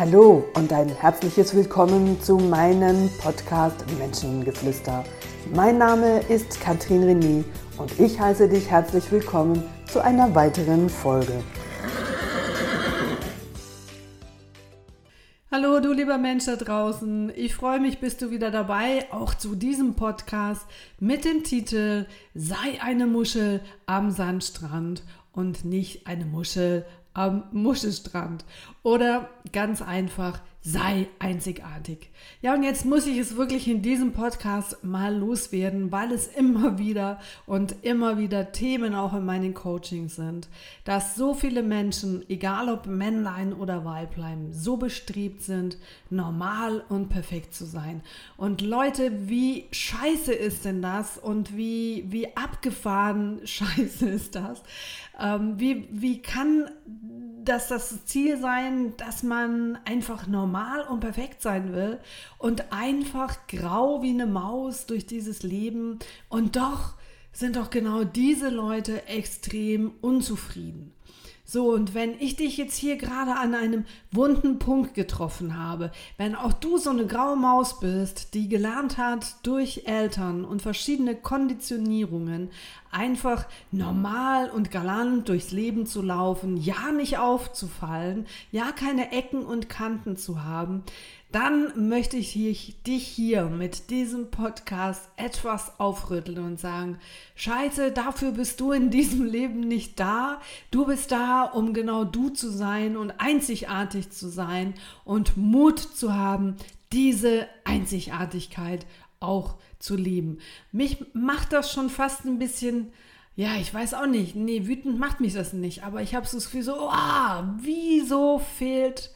Hallo und ein herzliches Willkommen zu meinem Podcast Menschengeflüster. Mein Name ist Katrin René und ich heiße dich herzlich willkommen zu einer weiteren Folge. Hallo, du lieber Mensch da draußen. Ich freue mich, bist du wieder dabei, auch zu diesem Podcast mit dem Titel Sei eine Muschel am Sandstrand und nicht eine Muschel am Muschelstrand. Oder ganz einfach, sei einzigartig. Ja, und jetzt muss ich es wirklich in diesem Podcast mal loswerden, weil es immer wieder und immer wieder Themen auch in meinen Coachings sind, dass so viele Menschen, egal ob Männlein oder Weiblein, so bestrebt sind, normal und perfekt zu sein. Und Leute, wie scheiße ist denn das und wie, wie abgefahren scheiße ist das? Ähm, wie, wie kann das das Ziel sein, dass man einfach normal und perfekt sein will und einfach grau wie eine Maus durch dieses Leben und doch sind doch genau diese Leute extrem unzufrieden. So, und wenn ich dich jetzt hier gerade an einem wunden Punkt getroffen habe, wenn auch du so eine graue Maus bist, die gelernt hat durch Eltern und verschiedene Konditionierungen, einfach normal und galant durchs Leben zu laufen, ja nicht aufzufallen, ja keine Ecken und Kanten zu haben, dann möchte ich dich hier mit diesem Podcast etwas aufrütteln und sagen, scheiße, dafür bist du in diesem Leben nicht da. Du bist da, um genau du zu sein und einzigartig zu sein und Mut zu haben, diese Einzigartigkeit auch zu leben. Mich macht das schon fast ein bisschen ja, ich weiß auch nicht. Nee, wütend macht mich das nicht. Aber ich habe so das Gefühl so, oh, wieso fehlt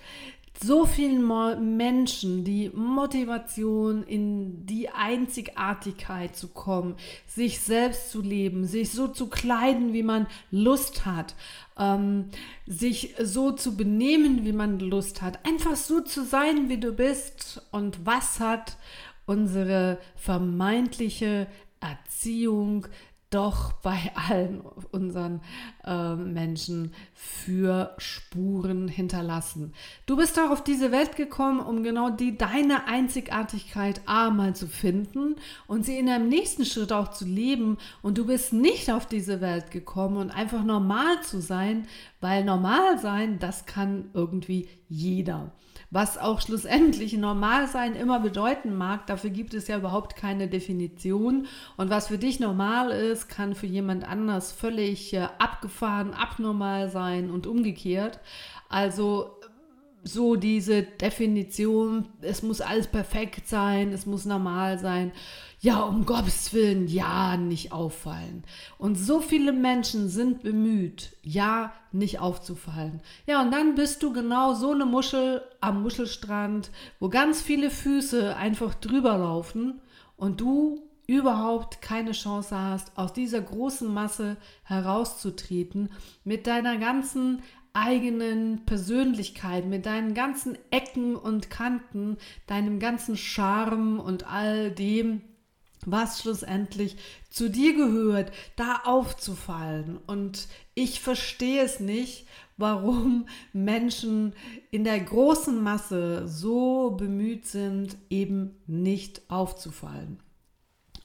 so vielen Menschen die Motivation, in die Einzigartigkeit zu kommen, sich selbst zu leben, sich so zu kleiden, wie man Lust hat, ähm, sich so zu benehmen, wie man Lust hat, einfach so zu sein, wie du bist. Und was hat unsere vermeintliche Erziehung doch bei allen unseren äh, Menschen für Spuren hinterlassen. Du bist doch auf diese Welt gekommen, um genau die deine Einzigartigkeit einmal zu finden und sie in einem nächsten Schritt auch zu leben. Und du bist nicht auf diese Welt gekommen und einfach normal zu sein, weil normal sein, das kann irgendwie jeder was auch schlussendlich normal sein immer bedeuten mag, dafür gibt es ja überhaupt keine Definition. Und was für dich normal ist, kann für jemand anders völlig äh, abgefahren, abnormal sein und umgekehrt. Also so diese Definition, es muss alles perfekt sein, es muss normal sein. Ja, um Gottes Willen, ja, nicht auffallen. Und so viele Menschen sind bemüht, ja, nicht aufzufallen. Ja, und dann bist du genau so eine Muschel am Muschelstrand, wo ganz viele Füße einfach drüber laufen und du überhaupt keine Chance hast, aus dieser großen Masse herauszutreten mit deiner ganzen eigenen Persönlichkeit, mit deinen ganzen Ecken und Kanten, deinem ganzen Charme und all dem, was schlussendlich zu dir gehört, da aufzufallen. Und ich verstehe es nicht, warum Menschen in der großen Masse so bemüht sind, eben nicht aufzufallen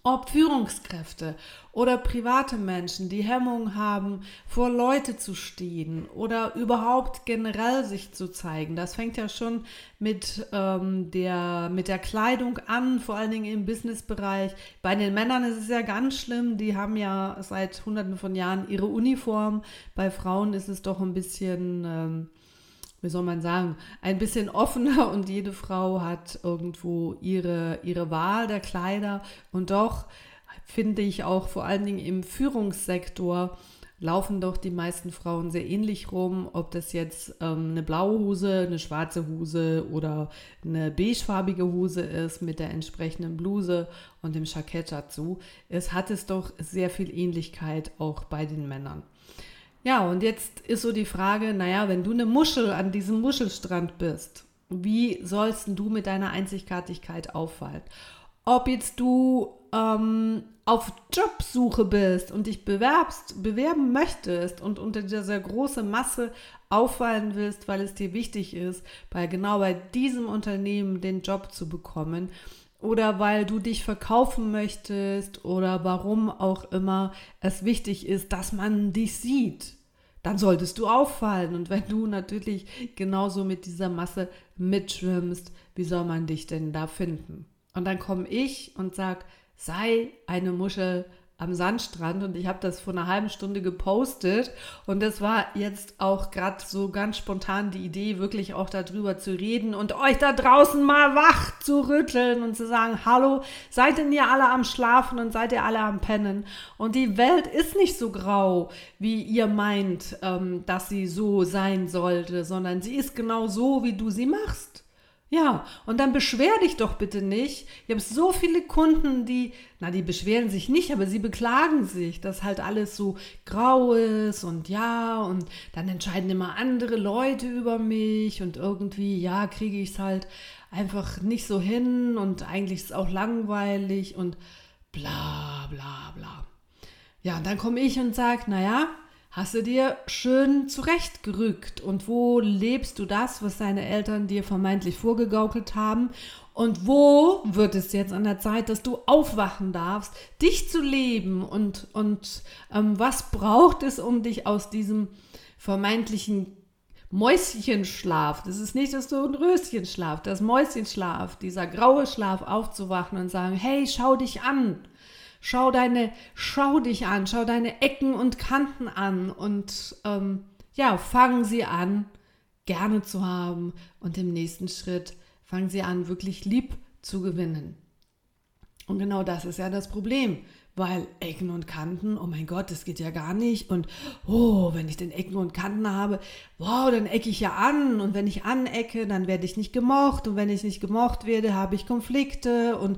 ob Führungskräfte oder private Menschen, die Hemmung haben, vor Leute zu stehen oder überhaupt generell sich zu zeigen. Das fängt ja schon mit, ähm, der, mit der Kleidung an, vor allen Dingen im Businessbereich. Bei den Männern ist es ja ganz schlimm, die haben ja seit hunderten von Jahren ihre Uniform. Bei Frauen ist es doch ein bisschen... Ähm, wie soll man sagen, ein bisschen offener und jede Frau hat irgendwo ihre, ihre Wahl der Kleider. Und doch finde ich auch vor allen Dingen im Führungssektor laufen doch die meisten Frauen sehr ähnlich rum, ob das jetzt ähm, eine blaue Hose, eine schwarze Hose oder eine beigefarbige Hose ist mit der entsprechenden Bluse und dem Jackett dazu. Es hat es doch sehr viel Ähnlichkeit auch bei den Männern. Ja, und jetzt ist so die Frage, naja, wenn du eine Muschel an diesem Muschelstrand bist, wie sollst du mit deiner Einzigartigkeit auffallen? Ob jetzt du ähm, auf Jobsuche bist und dich bewerbst, bewerben möchtest und unter dieser großen Masse auffallen willst, weil es dir wichtig ist, bei genau bei diesem Unternehmen den Job zu bekommen oder weil du dich verkaufen möchtest oder warum auch immer es wichtig ist, dass man dich sieht, dann solltest du auffallen. Und wenn du natürlich genauso mit dieser Masse mitschwimmst, wie soll man dich denn da finden? Und dann komme ich und sage, sei eine Muschel am Sandstrand und ich habe das vor einer halben Stunde gepostet und das war jetzt auch gerade so ganz spontan die Idee, wirklich auch darüber zu reden und euch da draußen mal wach zu rütteln und zu sagen, hallo, seid denn ihr alle am Schlafen und seid ihr alle am Pennen und die Welt ist nicht so grau, wie ihr meint, ähm, dass sie so sein sollte, sondern sie ist genau so, wie du sie machst. Ja, und dann beschwer dich doch bitte nicht. Ich habe so viele Kunden, die, na, die beschweren sich nicht, aber sie beklagen sich, dass halt alles so grau ist und ja, und dann entscheiden immer andere Leute über mich und irgendwie, ja, kriege ich es halt einfach nicht so hin und eigentlich ist es auch langweilig und bla, bla, bla. Ja, und dann komme ich und sage, naja, hast du dir schön zurechtgerückt? Und wo lebst du das, was deine Eltern dir vermeintlich vorgegaukelt haben? Und wo wird es jetzt an der Zeit, dass du aufwachen darfst, dich zu leben? Und, und ähm, was braucht es, um dich aus diesem vermeintlichen Mäuschenschlaf, das ist nicht dass du ein Röschenschlaf, das Mäuschenschlaf, dieser graue Schlaf aufzuwachen und sagen, hey, schau dich an, Schau deine, schau dich an, schau deine Ecken und Kanten an und ähm, ja, fangen sie an, gerne zu haben und im nächsten Schritt fangen sie an, wirklich lieb zu gewinnen. Und genau das ist ja das Problem, weil Ecken und Kanten, oh mein Gott, das geht ja gar nicht. Und oh, wenn ich den Ecken und Kanten habe, wow, dann ecke ich ja an. Und wenn ich anecke, dann werde ich nicht gemocht. Und wenn ich nicht gemocht werde, habe ich Konflikte. Und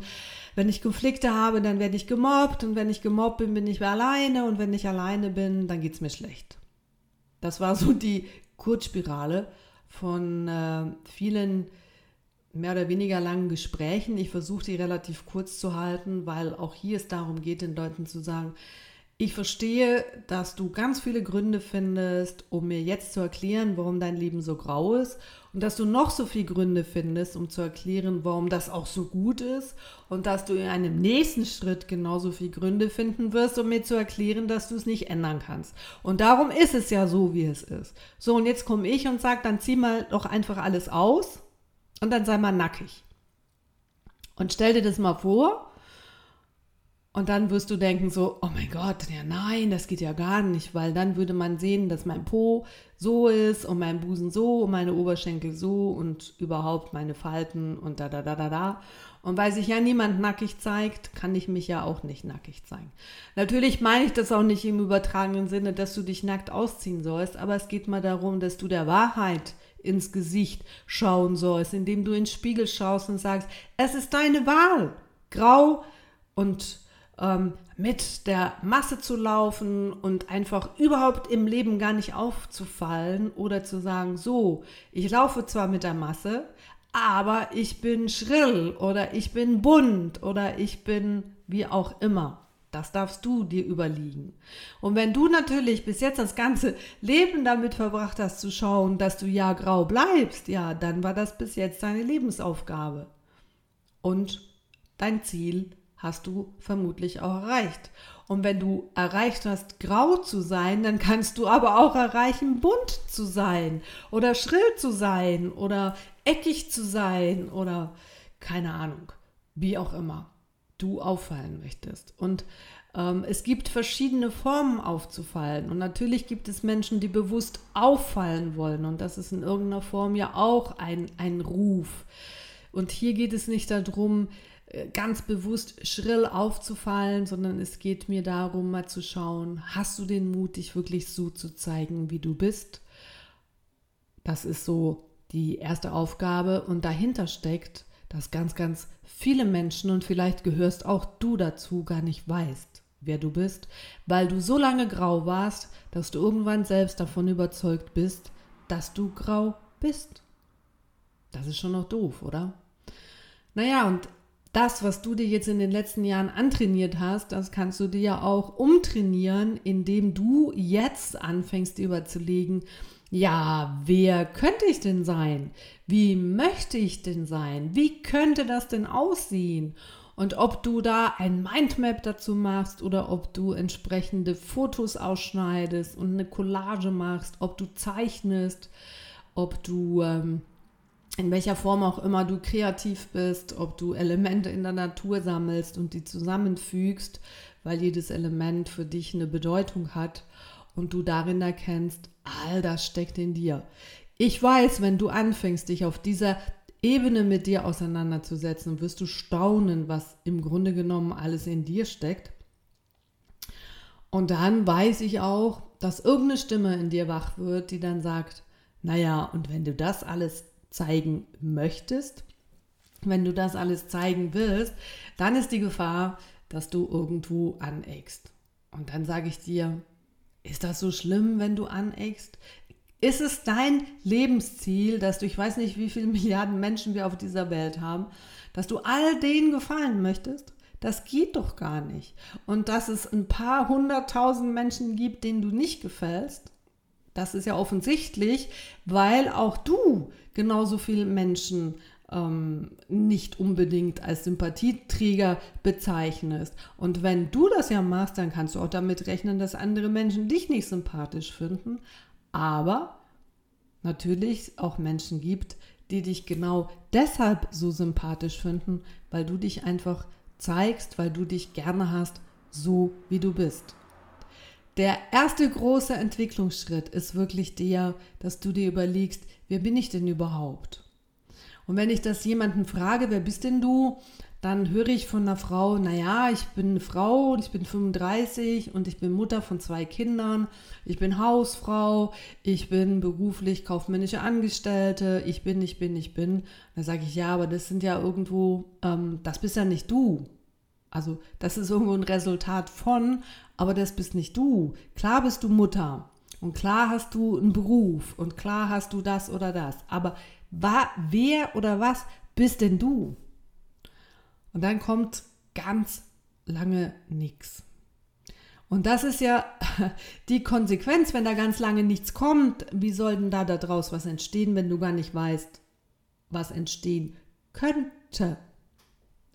wenn ich Konflikte habe, dann werde ich gemobbt und wenn ich gemobbt bin, bin ich alleine und wenn ich alleine bin, dann geht es mir schlecht. Das war so die Kurzspirale von äh, vielen mehr oder weniger langen Gesprächen. Ich versuche die relativ kurz zu halten, weil auch hier es darum geht, den Leuten zu sagen, ich verstehe, dass du ganz viele Gründe findest, um mir jetzt zu erklären, warum dein Leben so grau ist und dass du noch so viele Gründe findest, um zu erklären, warum das auch so gut ist und dass du in einem nächsten Schritt genauso viele Gründe finden wirst, um mir zu erklären, dass du es nicht ändern kannst. Und darum ist es ja so, wie es ist. So, und jetzt komme ich und sage, dann zieh mal doch einfach alles aus und dann sei mal nackig. Und stell dir das mal vor, und dann wirst du denken so, oh mein Gott, ja nein, das geht ja gar nicht, weil dann würde man sehen, dass mein Po so ist und mein Busen so und meine Oberschenkel so und überhaupt meine Falten und da da da da da. Und weil sich ja niemand nackig zeigt, kann ich mich ja auch nicht nackig zeigen. Natürlich meine ich das auch nicht im übertragenen Sinne, dass du dich nackt ausziehen sollst, aber es geht mal darum, dass du der Wahrheit ins Gesicht schauen sollst, indem du ins Spiegel schaust und sagst, es ist deine Wahl. Grau und ähm, mit der Masse zu laufen und einfach überhaupt im Leben gar nicht aufzufallen oder zu sagen, so, ich laufe zwar mit der Masse, aber ich bin schrill oder ich bin bunt oder ich bin wie auch immer. Das darfst du dir überlegen. Und wenn du natürlich bis jetzt das ganze Leben damit verbracht hast zu schauen, dass du ja grau bleibst, ja, dann war das bis jetzt deine Lebensaufgabe. Und dein Ziel hast du vermutlich auch erreicht. Und wenn du erreicht hast, grau zu sein, dann kannst du aber auch erreichen, bunt zu sein oder schrill zu sein oder eckig zu sein oder keine Ahnung, wie auch immer du auffallen möchtest. Und ähm, es gibt verschiedene Formen aufzufallen. Und natürlich gibt es Menschen, die bewusst auffallen wollen. Und das ist in irgendeiner Form ja auch ein, ein Ruf. Und hier geht es nicht darum, ganz bewusst schrill aufzufallen, sondern es geht mir darum, mal zu schauen, hast du den Mut, dich wirklich so zu zeigen, wie du bist? Das ist so die erste Aufgabe und dahinter steckt, dass ganz, ganz viele Menschen und vielleicht gehörst auch du dazu gar nicht weißt, wer du bist, weil du so lange grau warst, dass du irgendwann selbst davon überzeugt bist, dass du grau bist. Das ist schon noch doof, oder? Naja, und das, was du dir jetzt in den letzten Jahren antrainiert hast, das kannst du dir ja auch umtrainieren, indem du jetzt anfängst, überzulegen, ja, wer könnte ich denn sein? Wie möchte ich denn sein? Wie könnte das denn aussehen? Und ob du da ein Mindmap dazu machst oder ob du entsprechende Fotos ausschneidest und eine Collage machst, ob du zeichnest, ob du ähm, in welcher Form auch immer du kreativ bist, ob du Elemente in der Natur sammelst und die zusammenfügst, weil jedes Element für dich eine Bedeutung hat und du darin erkennst, all das steckt in dir. Ich weiß, wenn du anfängst, dich auf dieser Ebene mit dir auseinanderzusetzen, wirst du staunen, was im Grunde genommen alles in dir steckt. Und dann weiß ich auch, dass irgendeine Stimme in dir wach wird, die dann sagt, naja, und wenn du das alles zeigen möchtest, wenn du das alles zeigen willst, dann ist die Gefahr, dass du irgendwo aneckst. Und dann sage ich dir, ist das so schlimm, wenn du aneckst? Ist es dein Lebensziel, dass du, ich weiß nicht, wie viele Milliarden Menschen wir auf dieser Welt haben, dass du all denen gefallen möchtest? Das geht doch gar nicht. Und dass es ein paar hunderttausend Menschen gibt, denen du nicht gefällst, das ist ja offensichtlich, weil auch du genauso viele Menschen ähm, nicht unbedingt als Sympathieträger bezeichnest. Und wenn du das ja machst, dann kannst du auch damit rechnen, dass andere Menschen dich nicht sympathisch finden. Aber natürlich auch Menschen gibt, die dich genau deshalb so sympathisch finden, weil du dich einfach zeigst, weil du dich gerne hast, so wie du bist. Der erste große Entwicklungsschritt ist wirklich der, dass du dir überlegst, wer bin ich denn überhaupt? Und wenn ich das jemanden frage, wer bist denn du, dann höre ich von einer Frau, naja, ich bin eine Frau und ich bin 35 und ich bin Mutter von zwei Kindern, ich bin Hausfrau, ich bin beruflich kaufmännische Angestellte, ich bin, ich bin, ich bin. Da sage ich, ja, aber das sind ja irgendwo, ähm, das bist ja nicht du. Also das ist irgendwo ein Resultat von, aber das bist nicht du. Klar bist du Mutter und klar hast du einen Beruf und klar hast du das oder das. Aber wer oder was bist denn du? Und dann kommt ganz lange nichts. Und das ist ja die Konsequenz, wenn da ganz lange nichts kommt. Wie soll denn da daraus was entstehen, wenn du gar nicht weißt, was entstehen könnte?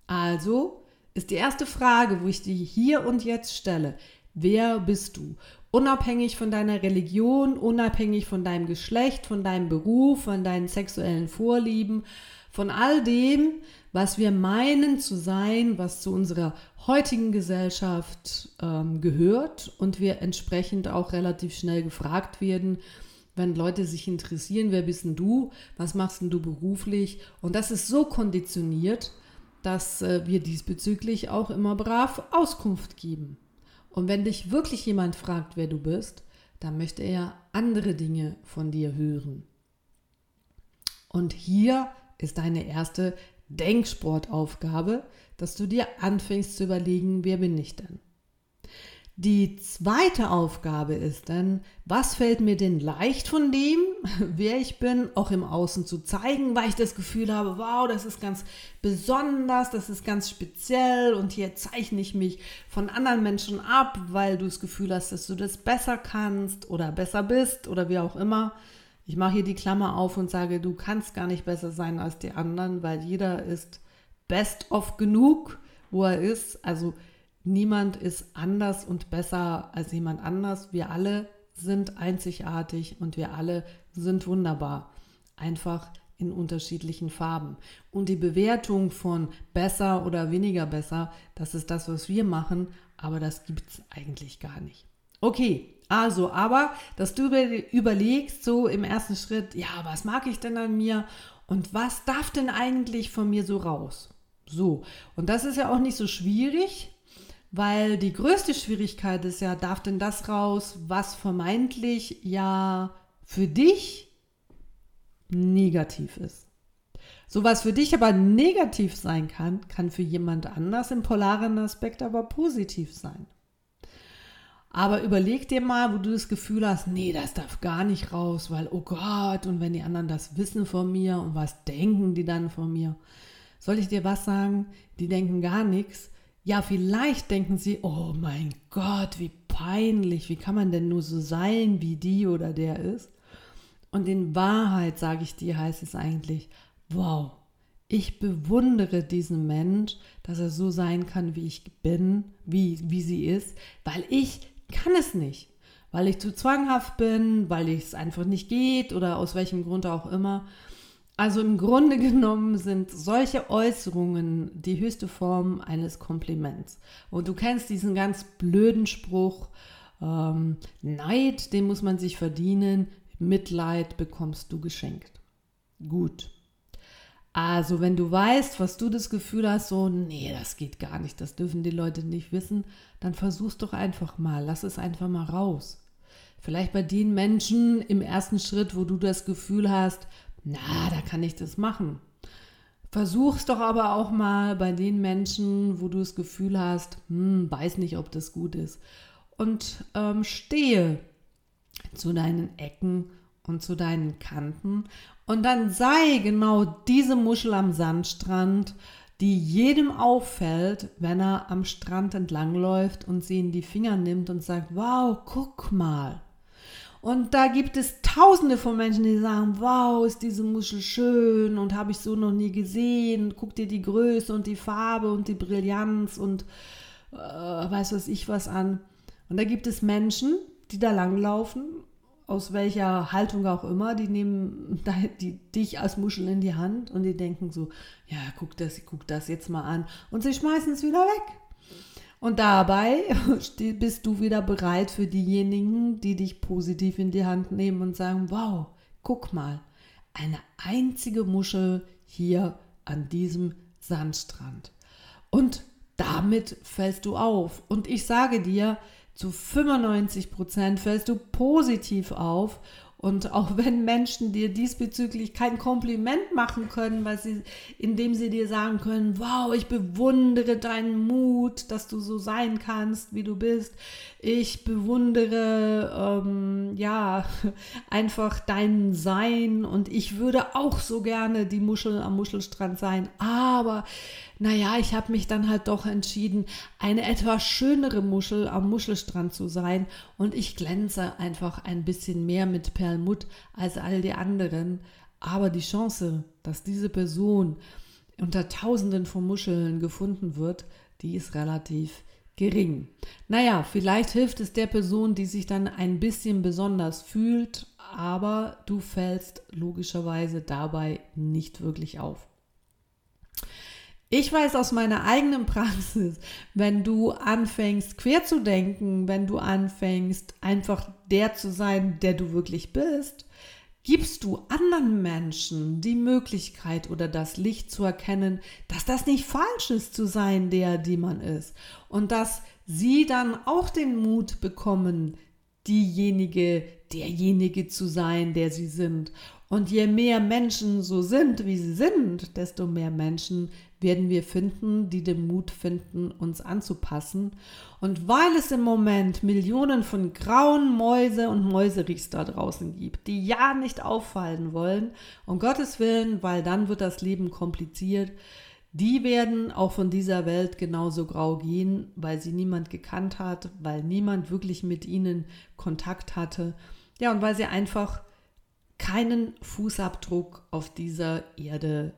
Also ist die erste Frage, wo ich dir hier und jetzt stelle, wer bist du? Unabhängig von deiner Religion, unabhängig von deinem Geschlecht, von deinem Beruf, von deinen sexuellen Vorlieben, von all dem, was wir meinen zu sein, was zu unserer heutigen Gesellschaft ähm, gehört und wir entsprechend auch relativ schnell gefragt werden, wenn Leute sich interessieren, wer bist denn du, was machst denn du beruflich? Und das ist so konditioniert, dass äh, wir diesbezüglich auch immer brav Auskunft geben. Und wenn dich wirklich jemand fragt, wer du bist, dann möchte er andere Dinge von dir hören. Und hier ist deine erste Denksportaufgabe, dass du dir anfängst zu überlegen, wer bin ich denn? Die zweite Aufgabe ist dann, was fällt mir denn leicht von dem, wer ich bin, auch im Außen zu zeigen, weil ich das Gefühl habe, wow, das ist ganz besonders, das ist ganz speziell und hier zeichne ich mich von anderen Menschen ab, weil du das Gefühl hast, dass du das besser kannst oder besser bist oder wie auch immer. Ich mache hier die Klammer auf und sage, du kannst gar nicht besser sein als die anderen, weil jeder ist best of genug, wo er ist. Also Niemand ist anders und besser als jemand anders. Wir alle sind einzigartig und wir alle sind wunderbar. Einfach in unterschiedlichen Farben. Und die Bewertung von besser oder weniger besser, das ist das, was wir machen, aber das gibt es eigentlich gar nicht. Okay, also, aber, dass du überlegst, so im ersten Schritt, ja, was mag ich denn an mir und was darf denn eigentlich von mir so raus? So, und das ist ja auch nicht so schwierig, weil die größte Schwierigkeit ist ja, darf denn das raus, was vermeintlich ja für dich negativ ist. So was für dich aber negativ sein kann, kann für jemand anders im polaren Aspekt aber positiv sein. Aber überleg dir mal, wo du das Gefühl hast, nee, das darf gar nicht raus, weil, oh Gott, und wenn die anderen das wissen von mir und was denken die dann von mir? Soll ich dir was sagen? Die denken gar nichts. Ja, vielleicht denken sie, oh mein Gott, wie peinlich, wie kann man denn nur so sein, wie die oder der ist? Und in Wahrheit, sage ich dir, heißt es eigentlich, wow, ich bewundere diesen Mensch, dass er so sein kann, wie ich bin, wie, wie sie ist, weil ich kann es nicht. Weil ich zu zwanghaft bin, weil es einfach nicht geht oder aus welchem Grund auch immer. Also im Grunde genommen sind solche Äußerungen die höchste Form eines Kompliments. Und du kennst diesen ganz blöden Spruch, ähm, Neid, den muss man sich verdienen, Mitleid bekommst du geschenkt. Gut. Also wenn du weißt, was du das Gefühl hast, so, nee, das geht gar nicht, das dürfen die Leute nicht wissen, dann versuch's doch einfach mal, lass es einfach mal raus. Vielleicht bei den Menschen im ersten Schritt, wo du das Gefühl hast, na, da kann ich das machen. Versuch's doch aber auch mal bei den Menschen, wo du das Gefühl hast, hm, weiß nicht, ob das gut ist. Und ähm, stehe zu deinen Ecken und zu deinen Kanten. Und dann sei genau diese Muschel am Sandstrand, die jedem auffällt, wenn er am Strand entlangläuft und sie in die Finger nimmt und sagt, wow, guck mal. Und da gibt es tausende von Menschen, die sagen, wow, ist diese Muschel schön und habe ich so noch nie gesehen. Guck dir die Größe und die Farbe und die Brillanz und äh, weiß was ich was an. Und da gibt es Menschen, die da langlaufen, aus welcher Haltung auch immer, die nehmen die, dich als Muschel in die Hand und die denken so, ja, guck das, guck das jetzt mal an. Und sie schmeißen es wieder weg. Und dabei bist du wieder bereit für diejenigen, die dich positiv in die Hand nehmen und sagen, wow, guck mal, eine einzige Muschel hier an diesem Sandstrand. Und damit fällst du auf. Und ich sage dir, zu 95 Prozent fällst du positiv auf und auch wenn Menschen dir diesbezüglich kein Kompliment machen können, weil sie, indem sie dir sagen können, wow, ich bewundere deinen Mut, dass du so sein kannst, wie du bist. Ich bewundere, ähm, ja, einfach dein Sein und ich würde auch so gerne die Muschel am Muschelstrand sein. Aber naja, ich habe mich dann halt doch entschieden, eine etwas schönere Muschel am Muschelstrand zu sein und ich glänze einfach ein bisschen mehr mit Perlmutt als all die anderen. Aber die Chance, dass diese Person unter Tausenden von Muscheln gefunden wird, die ist relativ gering. Naja, vielleicht hilft es der Person, die sich dann ein bisschen besonders fühlt, aber du fällst logischerweise dabei nicht wirklich auf. Ich weiß aus meiner eigenen Praxis, wenn du anfängst quer zu denken, wenn du anfängst einfach der zu sein, der du wirklich bist, gibst du anderen Menschen die Möglichkeit oder das Licht zu erkennen, dass das nicht falsch ist zu sein, der, die man ist. Und dass sie dann auch den Mut bekommen, diejenige, derjenige zu sein, der sie sind. Und je mehr Menschen so sind, wie sie sind, desto mehr Menschen werden wir finden, die den Mut finden, uns anzupassen. Und weil es im Moment Millionen von grauen Mäuse und Mäuserichs da draußen gibt, die ja nicht auffallen wollen, um Gottes Willen, weil dann wird das Leben kompliziert, die werden auch von dieser Welt genauso grau gehen, weil sie niemand gekannt hat, weil niemand wirklich mit ihnen Kontakt hatte. Ja, und weil sie einfach keinen Fußabdruck auf dieser Erde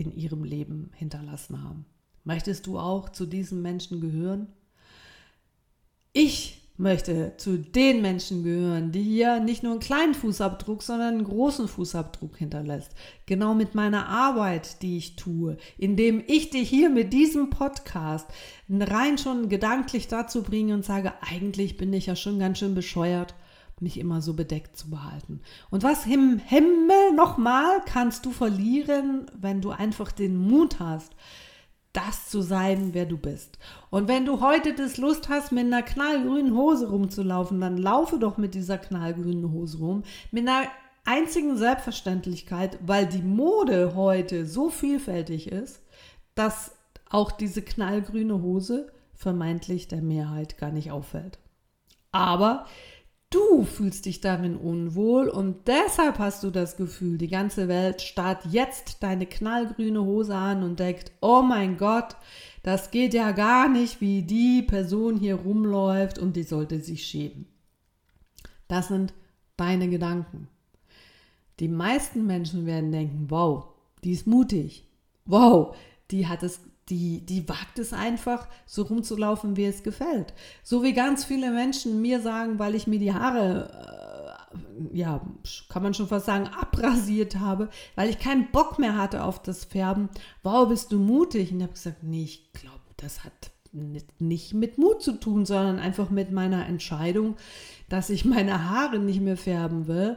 in ihrem Leben hinterlassen haben. Möchtest du auch zu diesen Menschen gehören? Ich möchte zu den Menschen gehören, die hier nicht nur einen kleinen Fußabdruck, sondern einen großen Fußabdruck hinterlässt. Genau mit meiner Arbeit, die ich tue, indem ich dich hier mit diesem Podcast rein schon gedanklich dazu bringe und sage, eigentlich bin ich ja schon ganz schön bescheuert mich immer so bedeckt zu behalten. Und was im Himmel nochmal kannst du verlieren, wenn du einfach den Mut hast, das zu sein, wer du bist. Und wenn du heute das Lust hast, mit einer knallgrünen Hose rumzulaufen, dann laufe doch mit dieser knallgrünen Hose rum, mit einer einzigen Selbstverständlichkeit, weil die Mode heute so vielfältig ist, dass auch diese knallgrüne Hose vermeintlich der Mehrheit gar nicht auffällt. Aber Du fühlst dich darin unwohl und deshalb hast du das Gefühl, die ganze Welt starrt jetzt deine knallgrüne Hose an und denkt, oh mein Gott, das geht ja gar nicht, wie die Person hier rumläuft und die sollte sich schämen. Das sind deine Gedanken. Die meisten Menschen werden denken, wow, die ist mutig. Wow, die hat es die, die wagt es einfach, so rumzulaufen, wie es gefällt. So wie ganz viele Menschen mir sagen, weil ich mir die Haare, äh, ja, kann man schon fast sagen, abrasiert habe, weil ich keinen Bock mehr hatte auf das Färben. Wow, bist du mutig? Und ich habe gesagt, nee, ich glaube, das hat nicht mit Mut zu tun, sondern einfach mit meiner Entscheidung, dass ich meine Haare nicht mehr färben will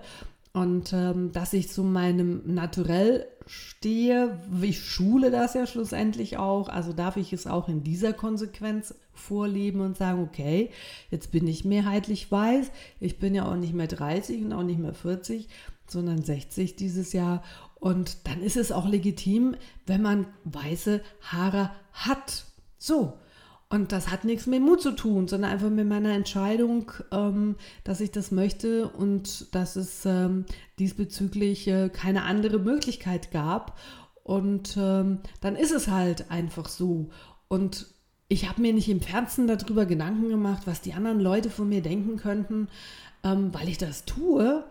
und ähm, dass ich zu meinem Naturell stehe. Ich schule das ja schlussendlich auch, also darf ich es auch in dieser Konsequenz vorleben und sagen, okay, jetzt bin ich mehrheitlich weiß, ich bin ja auch nicht mehr 30 und auch nicht mehr 40, sondern 60 dieses Jahr und dann ist es auch legitim, wenn man weiße Haare hat. So, und das hat nichts mit Mut zu tun, sondern einfach mit meiner Entscheidung, ähm, dass ich das möchte und dass es ähm, diesbezüglich äh, keine andere Möglichkeit gab. Und ähm, dann ist es halt einfach so. Und ich habe mir nicht im Fernsehen darüber Gedanken gemacht, was die anderen Leute von mir denken könnten, ähm, weil ich das tue.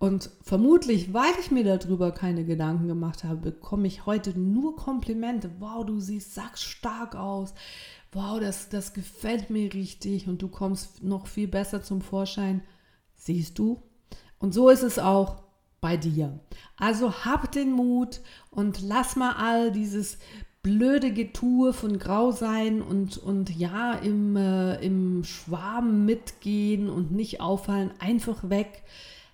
Und vermutlich, weil ich mir darüber keine Gedanken gemacht habe, bekomme ich heute nur Komplimente. Wow, du siehst sackstark aus wow, das, das gefällt mir richtig und du kommst noch viel besser zum Vorschein. Siehst du? Und so ist es auch bei dir. Also hab den Mut und lass mal all dieses blöde Getue von Grau sein und, und ja, im, äh, im Schwarm mitgehen und nicht auffallen, einfach weg.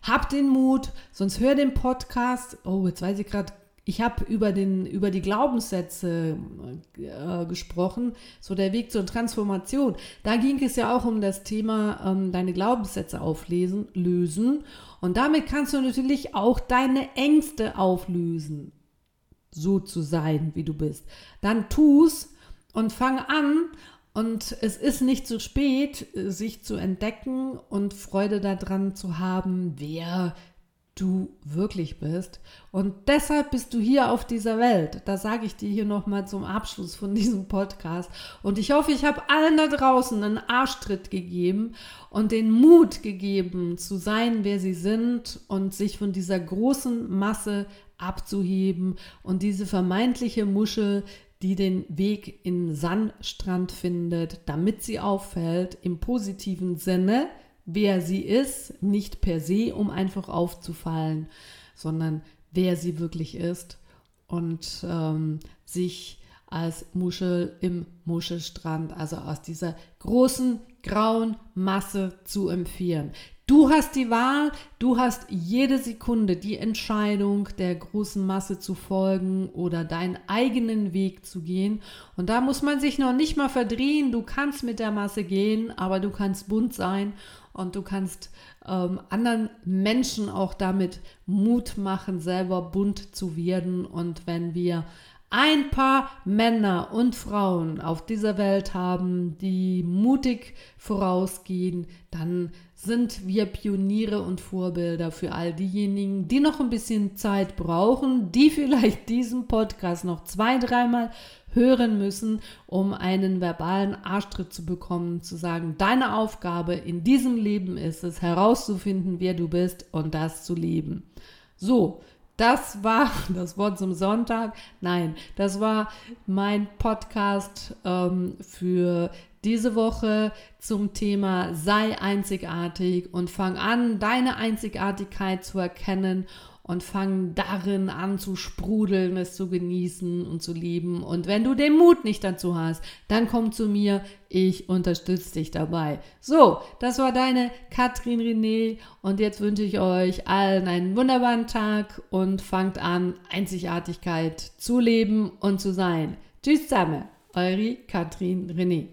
Hab den Mut, sonst hör den Podcast. Oh, jetzt weiß ich gerade ich habe über, über die Glaubenssätze äh, gesprochen, so der Weg zur Transformation. Da ging es ja auch um das Thema ähm, deine Glaubenssätze auflesen, lösen. Und damit kannst du natürlich auch deine Ängste auflösen, so zu sein, wie du bist. Dann tu's und fang an. Und es ist nicht zu spät, sich zu entdecken und Freude daran zu haben, wer du wirklich bist. Und deshalb bist du hier auf dieser Welt. Das sage ich dir hier nochmal zum Abschluss von diesem Podcast. Und ich hoffe, ich habe allen da draußen einen Arschtritt gegeben und den Mut gegeben, zu sein, wer sie sind und sich von dieser großen Masse abzuheben und diese vermeintliche Muschel, die den Weg in Sandstrand findet, damit sie auffällt, im positiven Sinne, wer sie ist, nicht per se, um einfach aufzufallen, sondern wer sie wirklich ist und ähm, sich als Muschel im Muschelstrand, also aus dieser großen grauen Masse zu empfehlen. Du hast die Wahl, du hast jede Sekunde die Entscheidung, der großen Masse zu folgen oder deinen eigenen Weg zu gehen. Und da muss man sich noch nicht mal verdrehen. Du kannst mit der Masse gehen, aber du kannst bunt sein und du kannst ähm, anderen Menschen auch damit Mut machen, selber bunt zu werden. Und wenn wir ein paar Männer und Frauen auf dieser Welt haben, die mutig vorausgehen, dann sind wir Pioniere und Vorbilder für all diejenigen, die noch ein bisschen Zeit brauchen, die vielleicht diesen Podcast noch zwei, dreimal hören müssen, um einen verbalen Arschtritt zu bekommen, zu sagen, deine Aufgabe in diesem Leben ist es, herauszufinden, wer du bist und das zu leben. So, das war das Wort zum Sonntag. Nein, das war mein Podcast ähm, für diese Woche zum Thema sei einzigartig und fang an, deine Einzigartigkeit zu erkennen und fang darin an zu sprudeln, es zu genießen und zu lieben. Und wenn du den Mut nicht dazu hast, dann komm zu mir, ich unterstütze dich dabei. So, das war deine Katrin René und jetzt wünsche ich euch allen einen wunderbaren Tag und fangt an, Einzigartigkeit zu leben und zu sein. Tschüss zusammen, eure Katrin René.